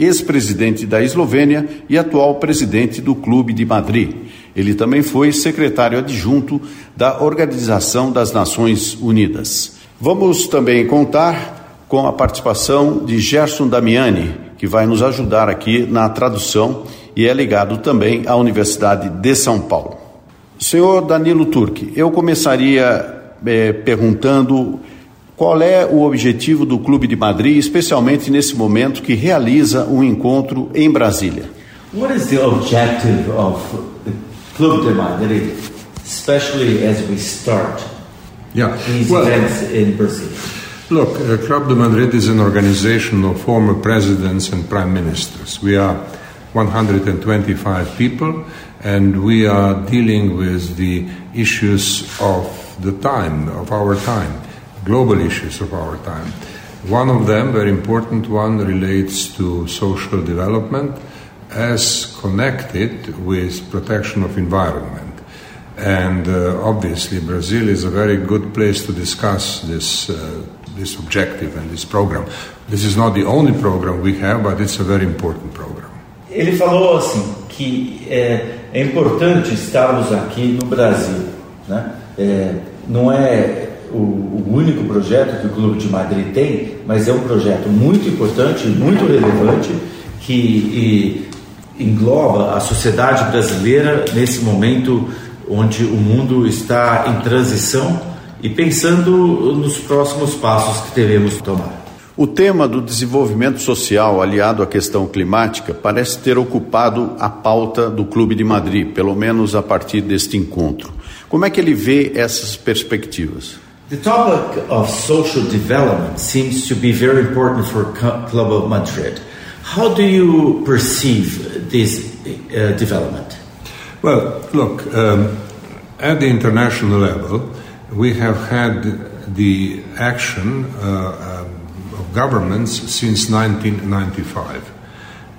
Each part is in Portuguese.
ex-presidente da Eslovênia e atual presidente do Clube de Madrid. Ele também foi secretário adjunto da Organização das Nações Unidas. Vamos também contar com a participação de Gerson Damiani, que vai nos ajudar aqui na tradução e é ligado também à Universidade de São Paulo. Senhor Danilo Turk, eu começaria eh, perguntando qual é o objetivo do Clube de Madrid, especialmente nesse momento que realiza um encontro em Brasília? What is the objective of the Club de Madrid, especially as we start yeah. these well, events in Brazil? Look, uh, Club de Madrid is an organization of former presidents and prime ministers. We are 125 people, and we are dealing with the issues of the time, of our time global issues of our time. One of them, very important one, relates to social development as connected with protection of environment. And uh, obviously, Brazil is a very good place to discuss this, uh, this objective and this program. This is not the only program we have, but it's a very important program. Ele falou assim que é, é importante estarmos aqui no Brasil, né? É, não é o, o, projeto que o Clube de Madrid tem, mas é um projeto muito importante, muito relevante, que engloba a sociedade brasileira nesse momento onde o mundo está em transição e pensando nos próximos passos que teremos que tomar. O tema do desenvolvimento social aliado à questão climática parece ter ocupado a pauta do Clube de Madrid, pelo menos a partir deste encontro. Como é que ele vê essas perspectivas? The topic of social development seems to be very important for Club of Madrid. How do you perceive this uh, development? Well, look, um, at the international level, we have had the action uh, um, of governments since 1995.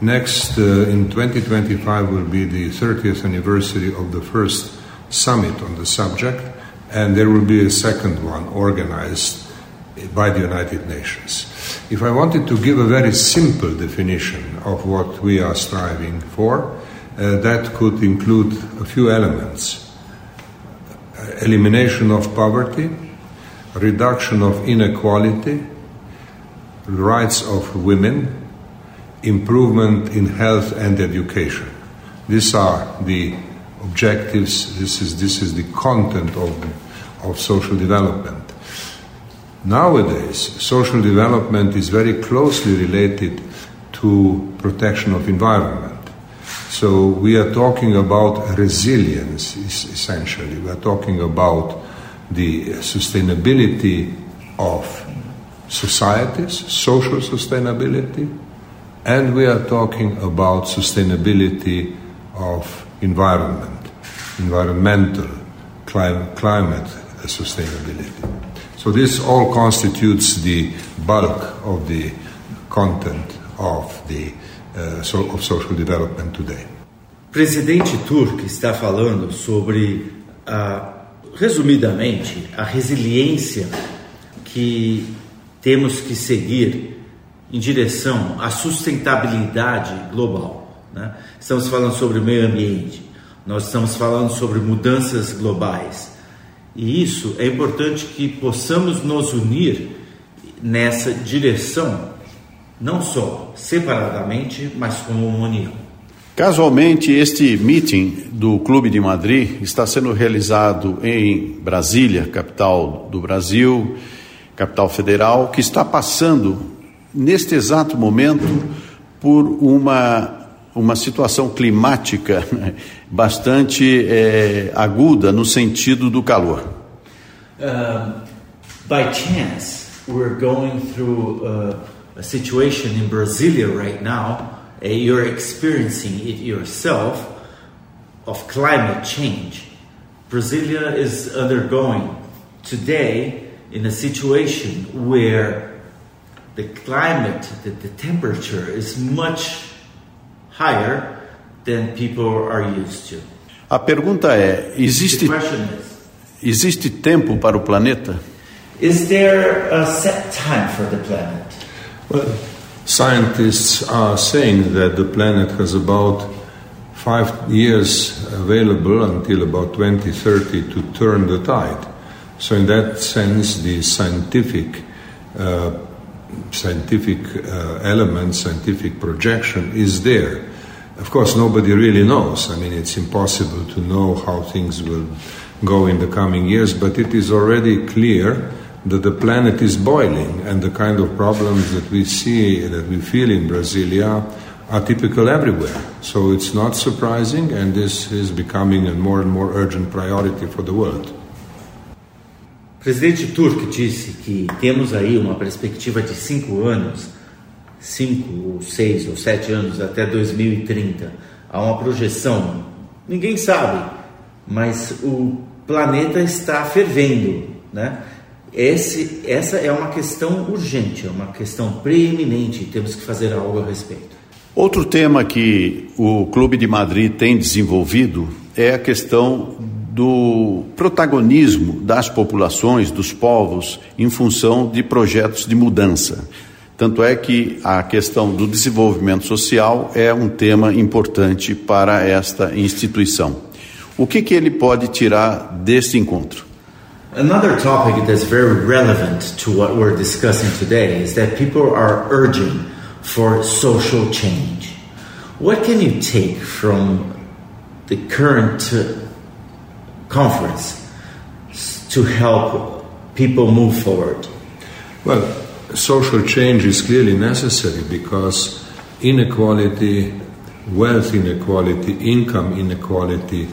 Next, uh, in 2025, will be the 30th anniversary of the first summit on the subject and there will be a second one organized by the United Nations. If I wanted to give a very simple definition of what we are striving for, uh, that could include a few elements elimination of poverty, reduction of inequality, rights of women, improvement in health and education. These are the objectives. This is, this is the content of, of social development. Nowadays, social development is very closely related to protection of environment. So we are talking about resilience, essentially. We are talking about the sustainability of societies, social sustainability, and we are talking about sustainability of environment, environmental, climate, climate sustainability. So this all constitutes the bulk of the content of the uh, so, of social development today. Presidente Turk está falando sobre, uh, resumidamente, a resiliência que temos que seguir em direção à sustentabilidade global. Né? Estamos falando sobre o meio ambiente, nós estamos falando sobre mudanças globais. E isso é importante que possamos nos unir nessa direção, não só separadamente, mas como um único. Casualmente, este meeting do Clube de Madrid está sendo realizado em Brasília, capital do Brasil, capital federal, que está passando, neste exato momento, por uma uma situação climática bastante é, aguda no sentido do calor. Uh, by chance, we're going through uh, a situation in Brasilia right now, you're experiencing it yourself, of climate change. Brasilia is undergoing today in a situation where the climate, the, the temperature is much higher than people are used to. A pergunta é: existe, The question is, existe tempo para o planeta? is there a set time for the planet? Well, scientists are saying that the planet has about five years available until about 2030 to turn the tide. So, in that sense, the scientific uh, scientific uh, element, scientific projection is there. Of course, nobody really knows. I mean, it's impossible to know how things will go in the coming years, but it is already clear that the planet is boiling, and the kind of problems that we see, that we feel in Brasilia, are typical everywhere. So it's not surprising, and this is becoming a more and more urgent priority for the world. O presidente Turk disse que temos aí uma perspectiva de cinco anos, cinco ou seis ou sete anos até 2030. Há uma projeção, ninguém sabe, mas o planeta está fervendo, né? Esse, essa é uma questão urgente, é uma questão preeminente, temos que fazer algo a respeito. Outro tema que o Clube de Madrid tem desenvolvido é a questão do protagonismo das populações, dos povos, em função de projetos de mudança. Tanto é que a questão do desenvolvimento social é um tema importante para esta instituição. O que, que ele pode tirar deste encontro? Another topic that's very relevant to what we're discussing today is that people are urging for social change. What can you take from the current conference to help people move forward? Well, social change is clearly necessary because inequality, wealth inequality, income inequality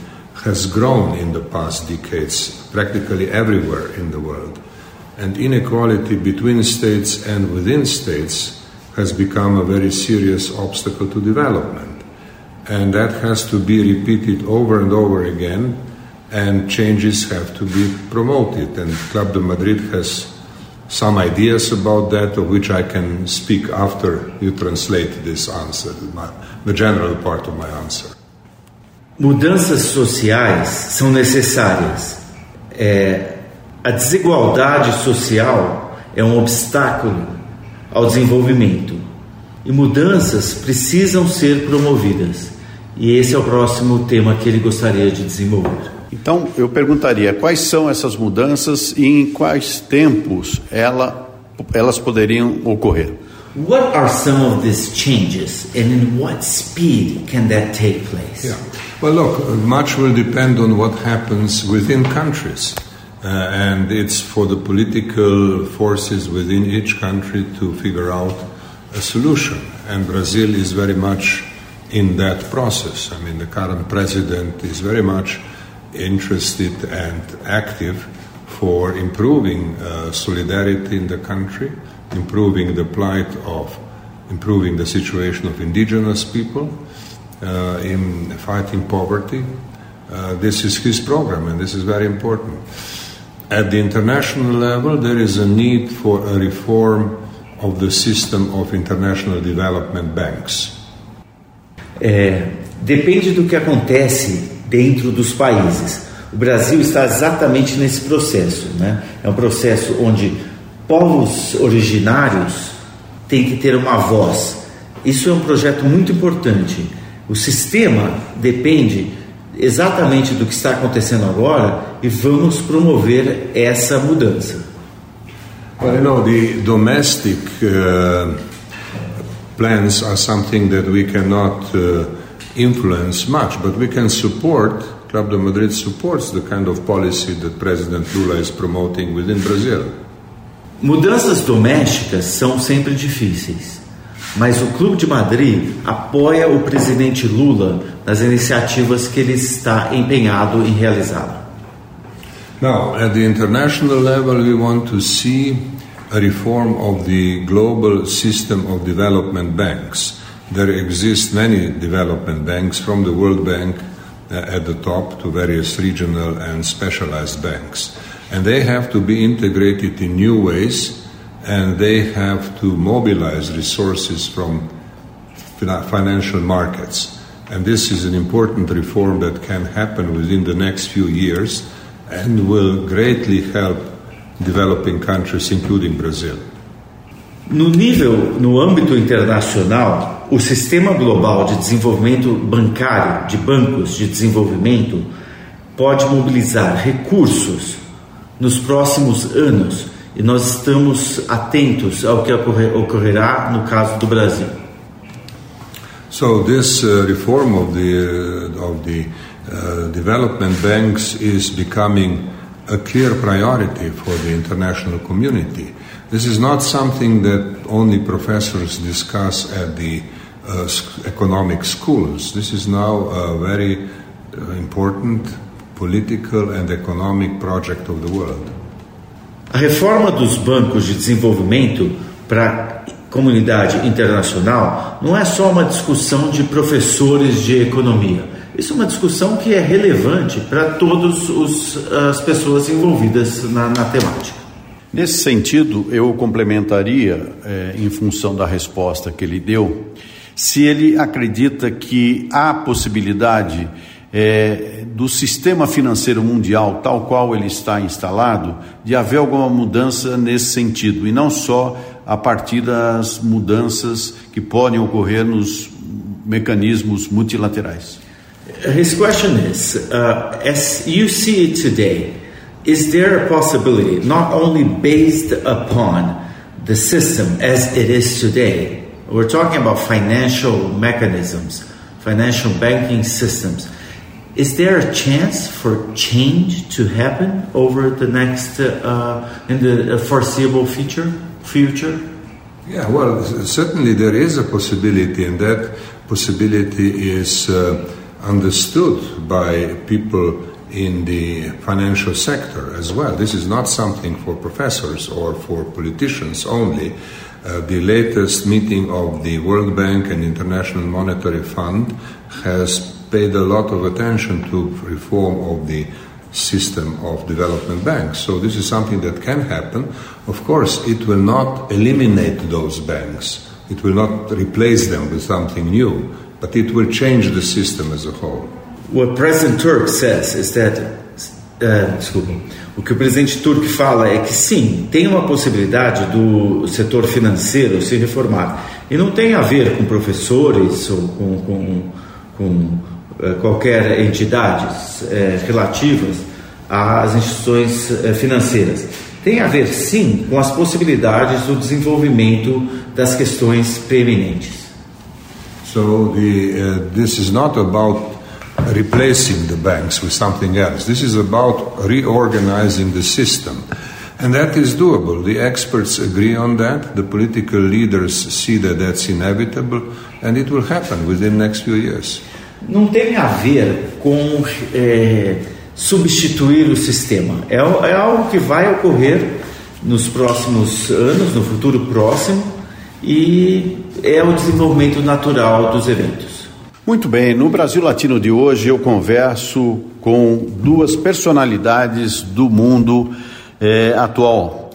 has grown in the past decades practically everywhere in the world. And inequality between states and within states has become a very serious obstacle to development. And that has to be repeated over and over again, and changes have to be promoted. And Club de Madrid has some ideas about that, of which I can speak after you translate this answer, my, the general part of my answer. Mudanças sociais são necessárias. É, a desigualdade social é um obstáculo ao desenvolvimento e mudanças precisam ser promovidas. E esse é o próximo tema que ele gostaria de desenvolver. Então, eu perguntaria quais são essas mudanças e em quais tempos ela, elas poderiam ocorrer. What are some of these changes and in what speed can that take place? Yeah. Well, look, much will depend on what happens within countries. Uh, and it's for the political forces within each country to figure out a solution. And Brazil is very much in that process. I mean, the current president is very much interested and active for improving uh, solidarity in the country, improving the plight of, improving the situation of indigenous people, uh, in fighting poverty. Uh, this is his program, and this is very important. At the international level, there is a need for a reform of the system of international development banks. É, depende do que acontece dentro dos países. O Brasil está exatamente nesse processo. Né? É um processo onde povos originários têm que ter uma voz. Isso é um projeto muito importante. O sistema depende exatamente do que está acontecendo agora e vamos promover essa mudança. Well, you know, the domestic uh, plans are something that we cannot uh, influence much, but we can support. Club de Madrid supports the kind of policy that President Lula is promoting within Brazil. Mudanças domésticas são sempre difíceis, mas o Clube de Madrid apoia o presidente Lula nas iniciativas que ele está empenhado em realizar. Now, at the international level, we want to see a reform of the global system of development banks. There exist many development banks from the World Bank uh, at the top to various regional and specialized banks. And they have to be integrated in new ways and they have to mobilize resources from financial markets. And this is an important reform that can happen within the next few years and will greatly help developing countries, including Brazil. No nível, no âmbito internacional, o sistema global de desenvolvimento bancário, de bancos de desenvolvimento, pode mobilizar recursos nos próximos anos e nós estamos atentos ao que ocorrerá no caso do Brasil. So this uh, reform of the uh, of the uh, development banks is becoming a clear priority for the international community. This is not something that only professors discuss at the uh, economic schools. This is now a very uh, important political and economic project of the world. A reforma dos bancos de desenvolvimento para comunidade internacional não é só uma discussão de professores de economia. Isso é uma discussão que é relevante para todas as pessoas envolvidas na, na, temática. Nesse sentido, eu complementaria, é, em função da resposta que ele deu, se ele acredita que há possibilidade é, do sistema financeiro mundial, tal qual ele está instalado, de haver alguma mudança nesse sentido, e não só a partir das mudanças que podem ocorrer nos mecanismos multilaterais. His question is, uh, as you see it today, is there a possibility, not only based upon the system as it is today, we're talking about financial mechanisms, financial banking systems, is there a chance for change to happen over the next, uh, in the foreseeable future? future? Yeah, well, certainly there is a possibility, and that possibility is uh, understood by people in the financial sector as well. This is not something for professors or for politicians only. Uh, the latest meeting of the World Bank and International Monetary Fund has paid a lot of attention to reform of the system of development banks. So this is something that can happen. Of course, it will not eliminate those banks. It will not replace them with something new, but it will change the system as a whole. What President Turk says is that uh, desculpa. O que o presidente Turk fala é que sim, tem uma possibilidade do setor financeiro se reformar. E não tem a ver com professores ou com, com, com eh, qualquer entidades eh, relativas às instituições eh, financeiras. Tem a ver, sim, com as possibilidades do desenvolvimento das questões preeminentes. So the, uh, this is not about replacing the banks with something else. This is about reorganizing the system. And that is doable. The experts agree on that. The political leaders see that that's inevitable, and it will happen within the next few years. não tem a ver com é, substituir o sistema. É, é algo que vai ocorrer nos próximos anos, no futuro próximo, e é o desenvolvimento natural dos eventos. Muito bem, no Brasil Latino de hoje eu converso com duas personalidades do mundo é, atual.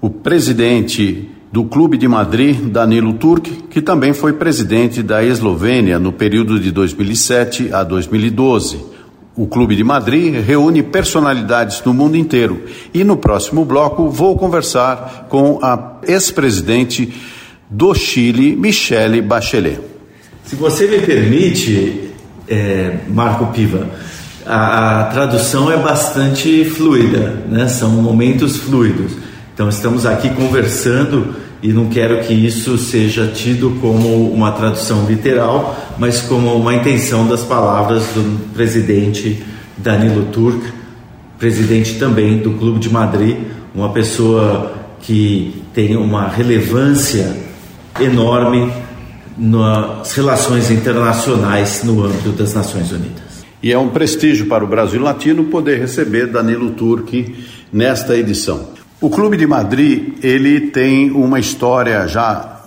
O presidente do Clube de Madrid, Danilo Turk, que também foi presidente da Eslovênia no período de 2007 a 2012. O Clube de Madrid reúne personalidades do mundo inteiro e no próximo bloco vou conversar com a ex-presidente do Chile, Michele Bachelet. Se você me permite, é, Marco Piva, a, a, tradução é bastante fluida, né? são momentos fluidos. Então estamos aqui conversando e não quero que isso seja tido como uma tradução literal, mas como uma intenção das palavras do presidente Danilo Turk, presidente também do Clube de Madrid, uma pessoa que tem uma relevância enorme nas relações internacionais no âmbito das Nações Unidas. E é um prestígio para o Brasil Latino poder receber Danilo Turk nesta edição. O Clube de Madrid, ele tem uma história já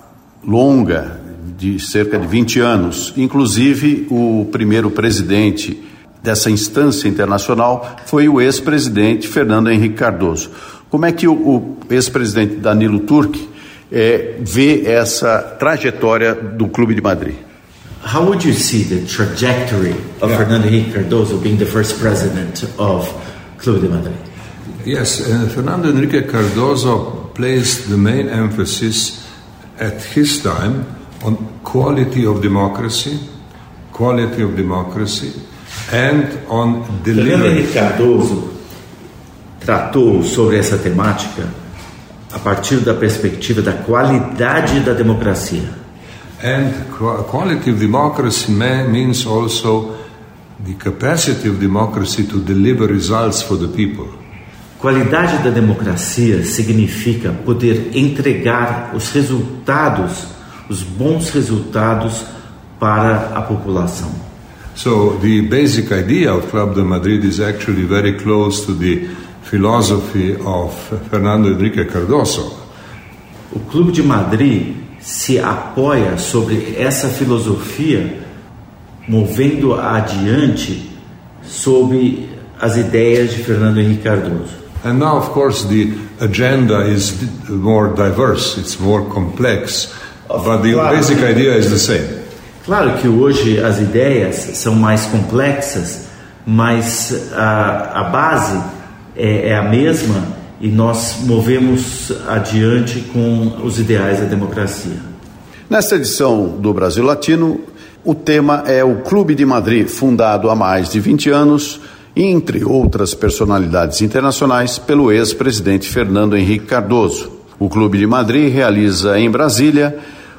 longa, de cerca de 20 anos. Inclusive, o primeiro presidente dessa instância internacional foi o ex-presidente Fernando Henrique Cardoso. Como é que o, o ex-presidente Danilo Turk é, vê essa trajetória do Clube de Madrid? How would you see the trajectory of yeah. Fernando Henrique Cardoso being the first president of Clube de Madrid? Yes, uh, Fernando Henrique Cardoso placed the main emphasis at his time on quality of democracy, quality of democracy, and on delivery. Fernando Henrique Cardoso tratou sobre essa temática a partir da perspectiva da qualidade da democracia. And quality of democracy means also the capacity of democracy to deliver results for the people. Qualidade da democracia significa poder entregar os resultados, os bons resultados para a população. So the basic idea of Club de Madrid is actually very close to the philosophy of Fernando Henrique Cardoso. O Clube de Madrid se apoia sobre essa filosofia, movendo adiante sobre as ideias de Fernando Henrique Cardoso. And now, of course, the agenda is more diverse, it's more complex, but the claro, basic idea is the same. Claro que hoje as ideias são mais complexas, mas a, a base é, é a mesma e nós movemos adiante com os ideais da democracia. Nesta edição do Brasil Latino, o tema é o Clube de Madrid, fundado há mais de 20 anos, entre outras personalidades internacionais, pelo ex-presidente Fernando Henrique Cardoso. O Clube de Madrid realiza em Brasília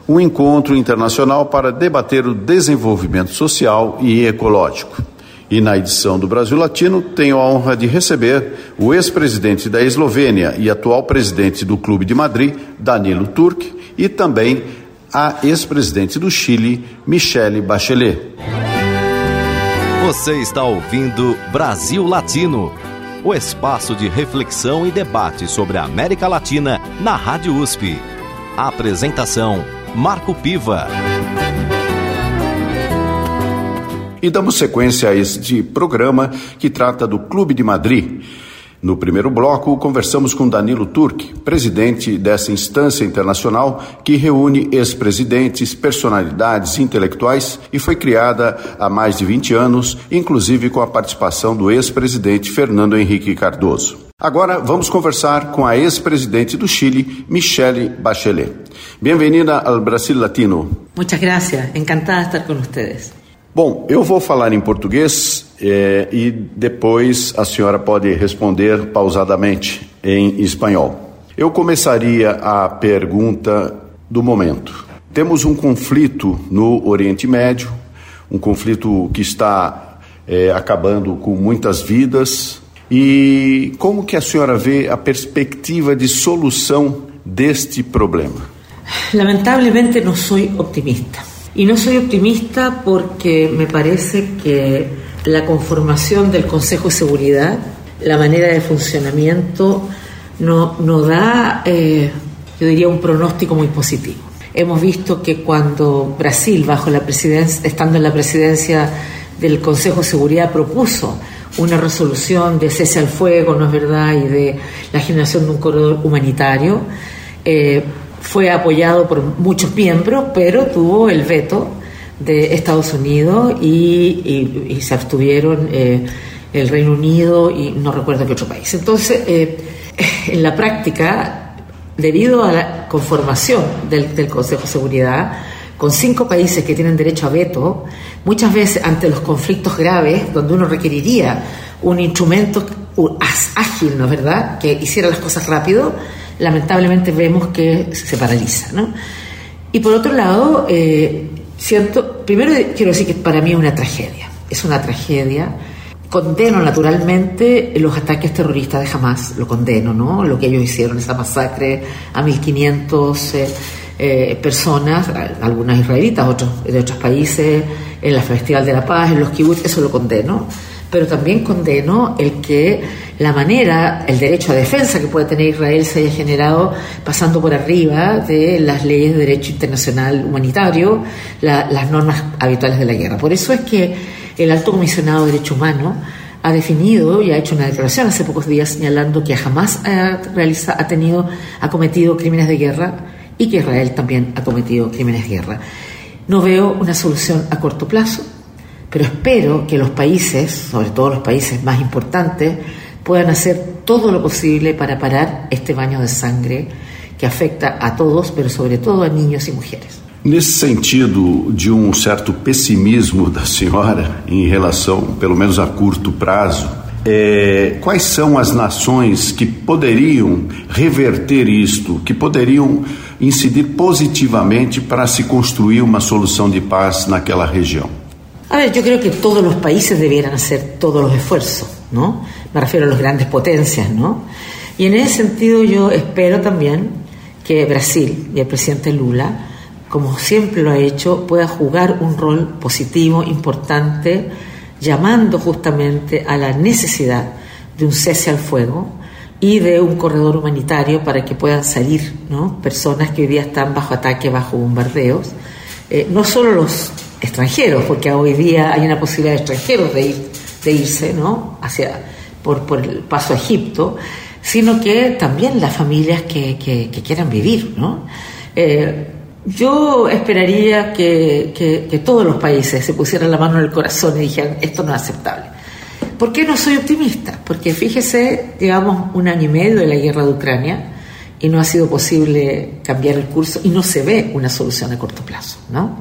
um encontro internacional para debater o desenvolvimento social e ecológico. E na edição do Brasil Latino, tenho a honra de receber o ex-presidente da Eslovênia e atual presidente do Clube de Madrid, Danilo Turk, e também a ex-presidente do Chile, Michele Bachelet. Você está ouvindo Brasil Latino, o espaço de reflexão e debate sobre a América Latina na Rádio USP. A apresentação: Marco Piva. E damos sequência a este programa que trata do Clube de Madrid. No primeiro bloco, conversamos com Danilo Turk, presidente dessa instância internacional que reúne ex-presidentes, personalidades intelectuais e foi criada há mais de 20 anos, inclusive com a participação do ex-presidente Fernando Henrique Cardoso. Agora vamos conversar com a ex-presidente do Chile, Michelle Bachelet. Bem-vinda ao Brasil Latino. Muchas gracias, encantada de estar com vocês. Bom, eu vou falar em português é, e depois a senhora pode responder pausadamente em espanhol. Eu começaria a pergunta do momento. Temos um conflito no Oriente Médio, um conflito que está é, acabando com muitas vidas. E como que a senhora vê a perspectiva de solução deste problema? Lamentablemente não sou optimista. Y no soy optimista porque me parece que la conformación del Consejo de Seguridad, la manera de funcionamiento, no, no da, eh, yo diría, un pronóstico muy positivo. Hemos visto que cuando Brasil, bajo la presidencia, estando en la presidencia del Consejo de Seguridad, propuso una resolución de cese al fuego, ¿no es verdad?, y de la generación de un corredor humanitario, eh, fue apoyado por muchos miembros, pero tuvo el veto de Estados Unidos y, se abstuvieron eh, el Reino Unido y no recuerdo qué otro país. Entonces, eh, en la práctica, debido a la conformación del, del, Consejo de Seguridad, con cinco países que tienen derecho a veto, muchas veces ante los conflictos graves, donde uno requeriría un instrumento ágil, ¿no es verdad?, que hiciera las cosas rápido, lamentablemente vemos que se paraliza. ¿no? Y por otro lado, eh, cierto, primero quiero decir que para mí es una tragedia, es una tragedia. Condeno naturalmente los ataques terroristas de Hamas, lo condeno, ¿no? Lo que ellos hicieron, esa masacre a 1500 eh, eh, personas, algunas israelitas, otros de otros países, en la Festival de la Paz, en los kibbutz, eso lo condeno. Pero también condeno el que la manera, el derecho a defensa que puede tener Israel se haya generado pasando por arriba de las leyes de derecho internacional humanitario, las normas habituales de la guerra. Por eso es que el alto comisionado de Derechos Humanos ha definido y ha hecho una declaración hace pocos días señalando que jamás ha, ha, tenido, ha cometido crímenes de guerra y que Israel también ha cometido crímenes de guerra. No veo una solución a corto plazo, pero espero que los países, sobre todo los países más importantes, puedan hacer todo lo posible para parar este baño de sangre que afecta a todos, pero sobre todo a niños y mujeres. Nesse sentido de um certo pessimismo da senhora em relação, pelo menos a curto prazo, é, quais são as nações que poderiam reverter isto, que poderiam incidir positivamente para se construir uma solução de paz naquela região? A ver, yo creo que todos los países debieran hacer todos los esfuerzos, ¿no? Me refiero a las grandes potencias, ¿no? Y en ese sentido yo espero también que Brasil y el presidente Lula como siempre lo ha hecho, pueda jugar un rol positivo, importante, llamando justamente a la necesidad de un cese al fuego y de un corredor humanitario para que puedan salir ¿no? personas que hoy día están bajo ataque, bajo bombardeos, eh, no solo los extranjeros, porque hoy día hay una posibilidad de extranjeros de, ir, de irse ¿no? hacia, por, por el paso a Egipto, sino que también las familias que, que, quieran vivir. ¿no? Eh, yo esperaría que, todos los países se pusieran la mano en el corazón y dijeran, esto no es aceptable. ¿Por qué no soy optimista? Porque fíjese, llevamos un año y medio de la guerra de Ucrania y no ha sido posible cambiar el curso y no se ve una solución a corto plazo, ¿no?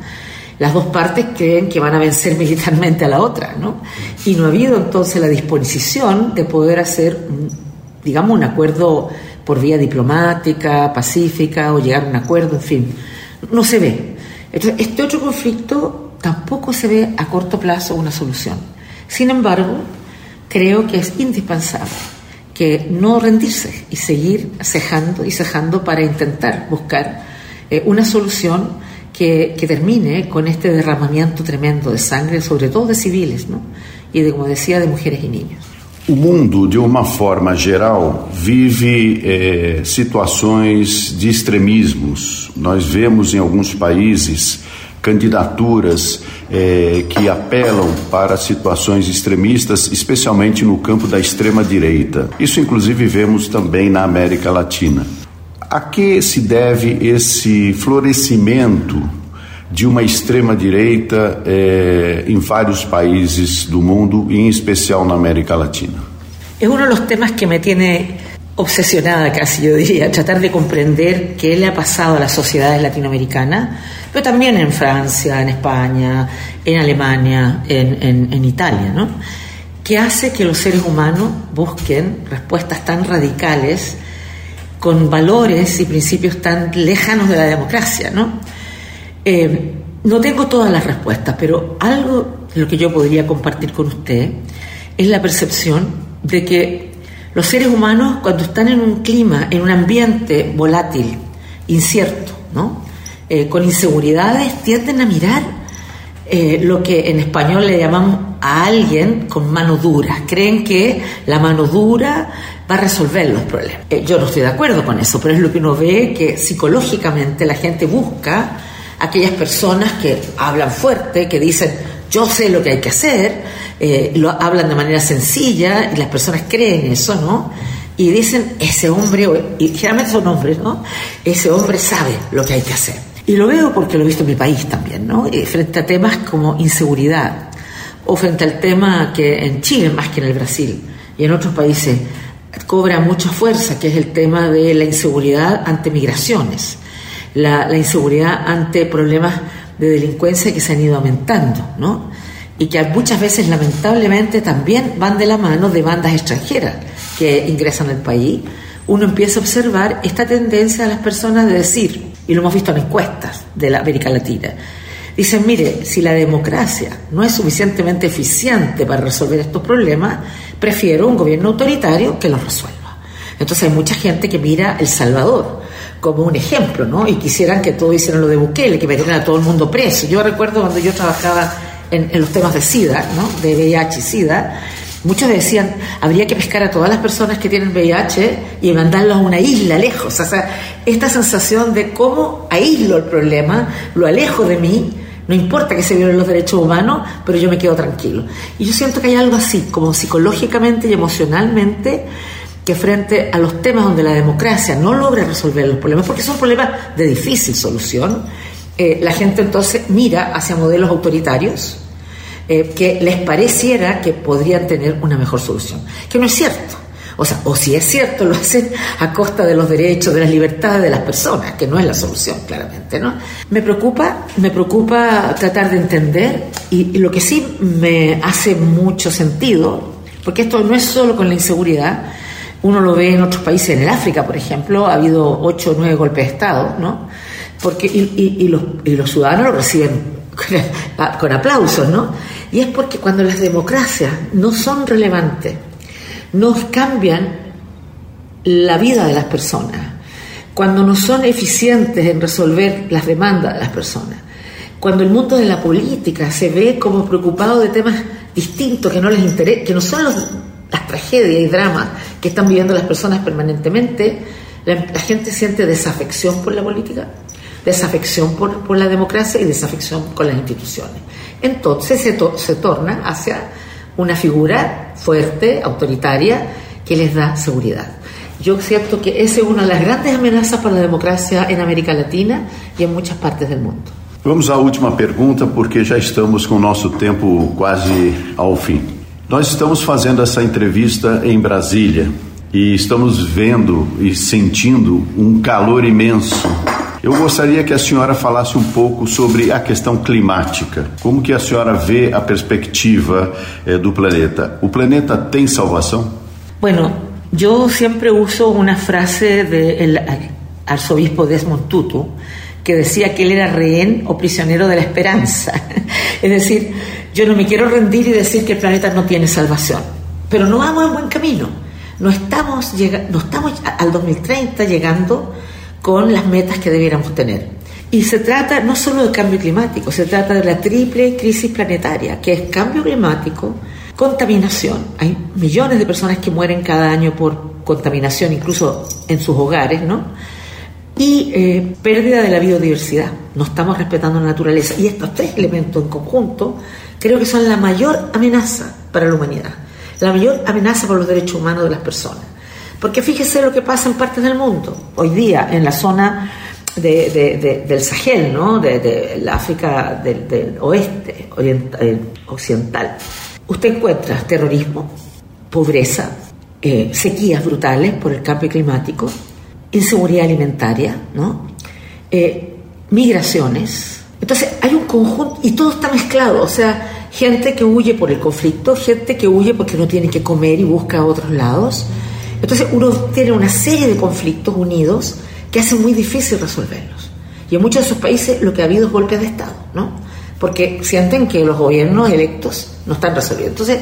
Las dos partes creen que van a vencer militarmente a la otra, ¿no? Y no ha habido entonces la disposición de poder hacer, digamos, un acuerdo por vía diplomática, pacífica o llegar a un acuerdo, en fin no se ve. este otro conflicto tampoco se ve a corto plazo una solución. Sin embargo, creo que es indispensable que no rendirse y seguir cejando y cejando para intentar buscar eh, una solución que, que, termine con este derramamiento tremendo de sangre, sobre todo de civiles, ¿no? y de, como decía, de mujeres y niños. O mundo, de uma forma geral, vive é, situações de extremismos. Nós vemos em alguns países candidaturas é, que apelam para situações extremistas, especialmente no campo da extrema-direita. Isso, inclusive, vemos também na América Latina. A que se deve esse florescimento de uma extrema-direita eh, em vários países do mundo, e em especial na América Latina. É um dos temas que me tiene obsesionada casi, yo diría, tratar de comprender qué le ha pasado a las sociedades latinoamericanas, pero también en Francia, en España, en Alemania, en, en, Italia, ¿no? que hace que los seres humanos busquen respuestas tan radicales con valores y principios tan lejanos de la democracia, ¿no? Eh, no tengo todas las respuestas, pero algo de lo que yo podría compartir con usted es la percepción de que los seres humanos cuando están en un clima, en un ambiente volátil, incierto, ¿no? Eh, con inseguridades, tienden a mirar eh, lo que en español le llamamos a alguien con mano dura. Creen que la mano dura va a resolver los problemas. yo no estoy de acuerdo con eso, pero es lo que uno ve que psicológicamente la gente busca aquellas personas que hablan fuerte, que dicen yo sé lo que hay que hacer, eh, lo hablan de manera sencilla y las personas creen eso, ¿no? Y dicen, ese hombre, y generalmente son hombres, ¿no? Ese hombre sabe lo que hay que hacer. Y lo veo porque lo he visto en mi país también, ¿no? Y frente a temas como inseguridad, o frente al tema que en Chile más que en el Brasil y en otros países cobra mucha fuerza, que es el tema de la inseguridad ante migraciones la, inseguridad ante problemas de delincuencia que se han ido aumentando, ¿no? Y que muchas veces, lamentablemente, también van de la mano de bandas extranjeras que ingresan al país. Uno empieza a observar esta tendencia a las personas de decir, y lo hemos visto en encuestas de la América Latina, dicen, mire, si la democracia no es suficientemente eficiente para resolver estos problemas, prefiero un gobierno autoritario que los resuelva. Entonces hay mucha gente que mira El Salvador como un ejemplo, ¿no? Y quisieran que todos hicieran lo de Bukele, que metieran a todo el mundo preso. Yo recuerdo cuando yo trabajaba en, los temas de SIDA, ¿no? de VIH y SIDA, muchos decían, habría que pescar a todas las personas que tienen VIH y mandarlos a una isla lejos. O sea, esta sensación de cómo aíslo el problema, lo alejo de mí, no importa que se violen los derechos humanos, pero yo me quedo tranquilo. Y yo siento que hay algo así, como psicológicamente y emocionalmente, que frente a los temas donde la democracia no logra resolver los problemas, porque son problemas de difícil solución, eh, la gente entonces mira hacia modelos autoritarios eh, que les pareciera que podrían tener una mejor solución, que no es cierto. O sea, o si es cierto, lo hacen a costa de los derechos, de las libertades de las personas, que no es la solución, claramente, ¿no? Me preocupa, me preocupa tratar de entender y, lo que sí me hace mucho sentido, porque esto no es solo con la inseguridad, uno lo ve en otros países, en el África, por ejemplo, ha habido ocho o nueve golpes de Estado, ¿no? Porque, y, los, y los ciudadanos lo reciben con aplausos, ¿no? Y es porque cuando las democracias no son relevantes, nos cambian la vida de las personas, cuando no son eficientes en resolver las demandas de las personas, cuando el mundo de la política se ve como preocupado de temas distintos que no les interesa, que no son las tragedias y dramas que están viviendo las personas permanentemente, la, gente siente desafección por la política, desafección por, la democracia y desafección con las instituciones. Entonces se, se torna hacia una figura fuerte, autoritaria, que les da seguridad. Yo siento que esa es una de las grandes amenazas para la democracia en América Latina y en muchas partes del mundo. Vamos à última pergunta, porque já estamos com o nosso tempo quase ao fim. Nós estamos fazendo essa entrevista em Brasília e estamos vendo e sentindo um calor imenso eu gostaria que a senhora falasse um pouco sobre a questão climática. Como que a senhora vê a perspectiva eh, do planeta? O planeta tem salvação? Bueno, yo siempre uso una frase del arzobispo Desmond Tutu que decía que él era rehén o prisionero de la esperanza. es decir, yo no me quiero rendir y decir que el planeta no tiene salvación, pero no vamos en buen camino. No estamos, no estamos al 2030 llegando con las metas que debiéramos tener. Y se trata no solo de cambio climático, se trata de la triple crisis planetaria, que es cambio climático, contaminación. Hay millones de personas que mueren cada año por contaminación, incluso en sus hogares, ¿no? Y eh, pérdida de la biodiversidad. No estamos respetando la naturaleza. Y estos tres elementos en conjunto creo que son la mayor amenaza para la humanidad, la mayor amenaza por los derechos humanos de las personas. Porque fíjese lo que pasa en partes del mundo. Hoy día, en la zona del Sahel, ¿no? de, África del, oeste, oriental, occidental, usted encuentra terrorismo, pobreza, eh, sequías brutales por el cambio climático, inseguridad alimentaria. Eh, migraciones. Entonces hay un conjunto, y todo está mezclado, o sea, gente que huye por el conflicto, gente que huye porque no tiene que comer y busca otros lados entonces uno tiene una serie de conflictos unidos que hacen muy difícil resolverlos. Y en muchos de esos países lo que ha habido es golpes de Estado, ¿no? Porque sienten que los gobiernos electos no están resolviendo. Entonces,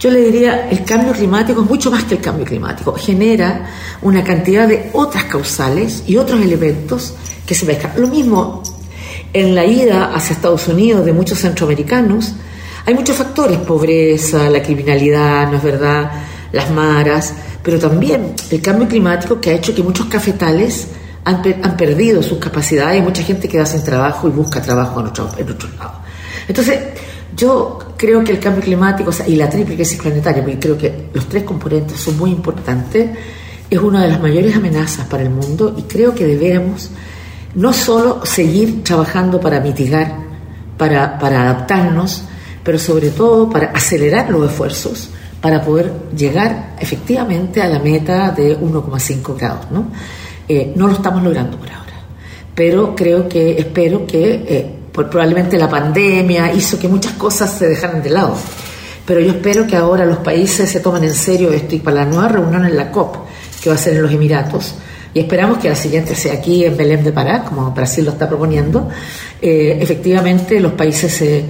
yo le diría, el cambio climático es mucho más que el cambio climático. Genera una cantidad de otras causales y otros elementos que se mezclan. Lo mismo en la ida hacia Estados Unidos de muchos centroamericanos. Hay muchos factores, pobreza, la criminalidad, ¿no es verdad? Las maras pero también el cambio climático que ha hecho que muchos cafetales han, han perdido sus capacidades y mucha gente queda sin trabajo y busca trabajo en otros otro lados. Entonces, yo creo que el cambio climático y la triple crisis planetaria, porque creo que los tres componentes son muy importantes, es una de las mayores amenazas para el mundo y creo que debemos no solo seguir trabajando para mitigar, para, para adaptarnos, pero sobre todo para acelerar los esfuerzos para poder llegar efectivamente a la meta de 1,5 grados. ¿no? Eh, no lo estamos logrando por ahora, pero creo que, espero que eh, probablemente la pandemia hizo que muchas cosas se dejaran de lado, pero yo espero que ahora los países se tomen en serio esto y para la nueva reunión en la COP, que va a ser en los Emiratos, y esperamos que la siguiente sea aquí en Belém de Pará, como Brasil lo está proponiendo, eh, efectivamente los países se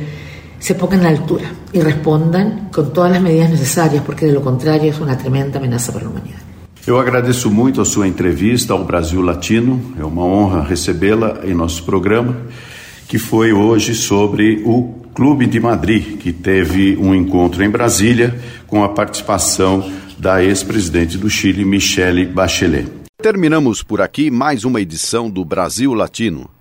se pongan a la altura y respondan con todas las medidas necesarias, porque de lo contrario es una tremenda amenaza para la humanidad. Eu agradeço muito a sua entrevista ao Brasil Latino. É uma honra recebê-la em nosso programa, que foi hoje sobre o Clube de Madrid, que teve um encontro em Brasília com a participação da ex-presidente do Chile, Michele Bachelet. Terminamos por aqui mais uma edição do Brasil Latino.